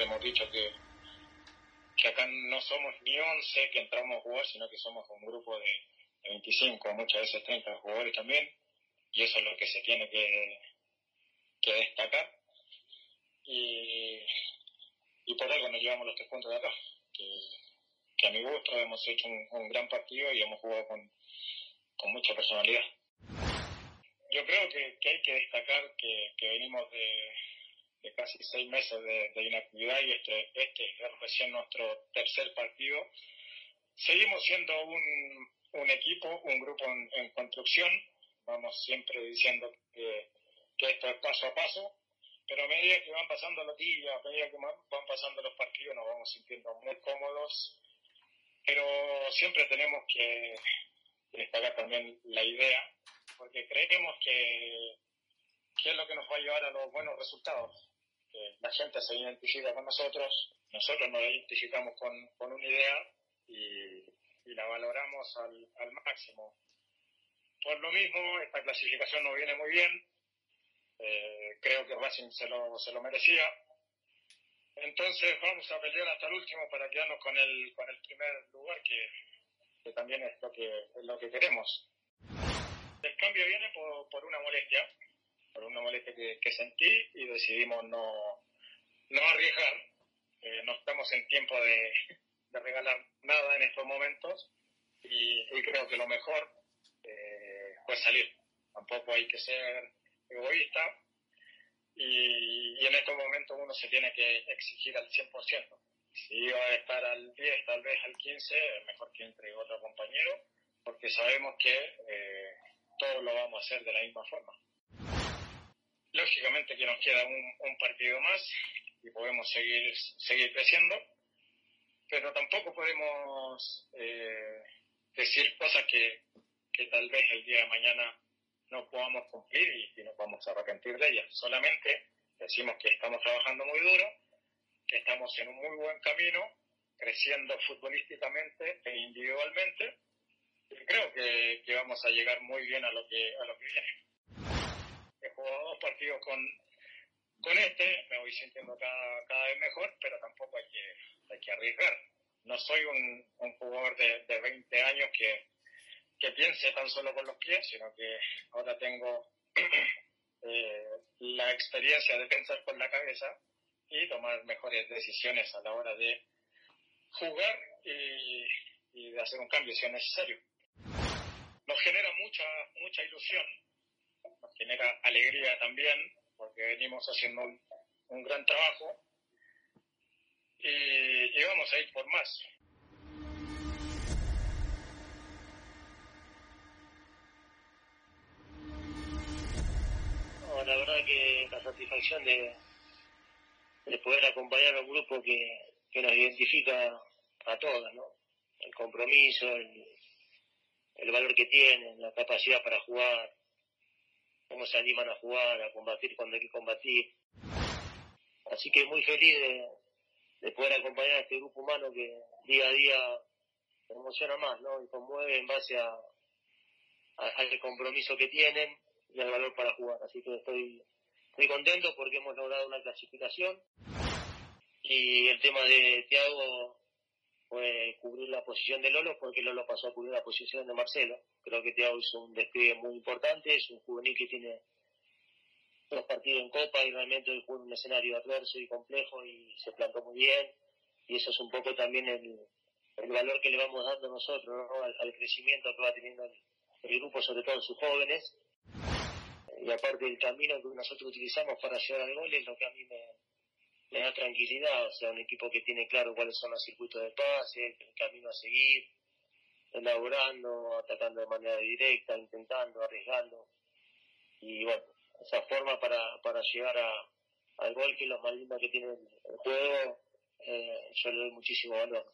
siempre hemos dicho que, que acá no somos ni 11 que entramos a jugar, sino que somos un grupo de, de 25, muchas veces 30 jugadores también, y eso es lo que se tiene que, que destacar. Y, y por algo nos llevamos los tres puntos de acá, que, a mi gusto hemos hecho un, un gran partido y hemos jugado con, con mucha personalidad. Yo creo que, hay que destacar que venimos de, de casi seis meses de, de inactividad y este, este es recién nuestro tercer partido. Seguimos siendo un, un equipo, un grupo en, en construcción. Vamos siempre diciendo que, que esto es paso a paso, pero a medida que van pasando los días, a medida que van pasando los partidos, nos vamos sintiendo muy cómodos. Pero siempre tenemos que destacar también la idea, porque creemos que, que es lo que nos va a llevar a los buenos resultados que la gente se identifica con nosotros, nosotros nos identificamos con, con una idea y, y la valoramos al, al, máximo. Por lo mismo, esta clasificación nos viene muy bien, eh, creo que Racing se lo, se lo merecía. Entonces vamos a pelear hasta el último para quedarnos con el, con el primer lugar, que, que también es lo que, es lo que queremos. El cambio viene por, por una molestia, por una molestia que, sentí y decidimos no, no arriesgar. Eh, no estamos en tiempo de, regalar nada en estos momentos y, y creo que lo mejor eh, fue salir. Tampoco hay que ser egoísta y, en estos momentos uno se tiene que exigir al 100%. Si iba a estar al 10, tal vez al 15, es mejor que entre otro compañero porque sabemos que eh, todos lo vamos a hacer de la misma forma. Lógicamente que nos queda un, un, partido más y podemos seguir, seguir creciendo, pero tampoco podemos eh, decir cosas que, que, tal vez el día de mañana no podamos cumplir y, y nos vamos a arrepentir de ellas. Solamente decimos que estamos trabajando muy duro, que estamos en un muy buen camino, creciendo futbolísticamente e individualmente, y creo que, que vamos a llegar muy bien a lo que, a lo que viene he jugado dos con, con este, me voy sintiendo cada, cada vez mejor, pero tampoco hay que, hay que arriesgar. No soy un, un jugador de, de 20 años que, que piense tan solo con los pies, sino que ahora tengo eh, la experiencia de pensar con la cabeza y tomar mejores decisiones a la hora de jugar y, y de hacer un cambio si es necesario. Nos genera mucha, mucha ilusión genera alegría también, porque venimos haciendo un, gran trabajo y, vamos a ir por más. La verdad que la satisfacción de, de poder acompañar a un grupo que, que nos identifica a todas, ¿no? El compromiso, el, el valor que tienen, la capacidad para jugar, cómo se animan a jugar, a combatir cuando hay que combatir. Así que muy feliz de, de poder acompañar a este grupo humano que día a día emociona más, ¿no? Y conmueve en base a, a, al compromiso que tienen y al valor para jugar. Así que estoy muy contento porque hemos logrado una clasificación y el tema de Thiago fue cubrir la posición de Lolo porque Lolo pasó a cubrir la posición de Marcelo. Creo que Thiago hizo un despliegue muy importante, es un juvenil que tiene dos partidos en Copa y realmente hoy jugó un escenario adverso y complejo y se plantó muy bien y eso es un poco también el, el valor que le vamos dando nosotros ¿no? al, crecimiento que va teniendo el, grupo, sobre todo sus jóvenes y aparte el camino que nosotros utilizamos para llegar al gol es lo que a mí me, me da tranquilidad, o sea, un equipo que tiene claro cuáles son los circuitos de pase, el camino a seguir, elaborando, atacando de manera directa, intentando, arriesgando. Y bueno, esa forma para, para llegar a, al gol, que es lo más lindo que tiene el juego, eh, yo le doy muchísimo valor.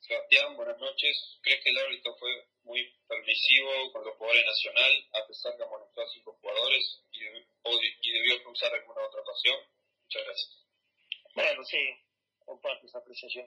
Sebastián, buenas noches. ¿Crees que el árbitro fue muy permisivo con los jugadores nacional, a pesar que amonestó a cinco jugadores y debió cruzar alguna otra ocasión? Muchas gracias. Bueno, sí, comparto esa apreciación.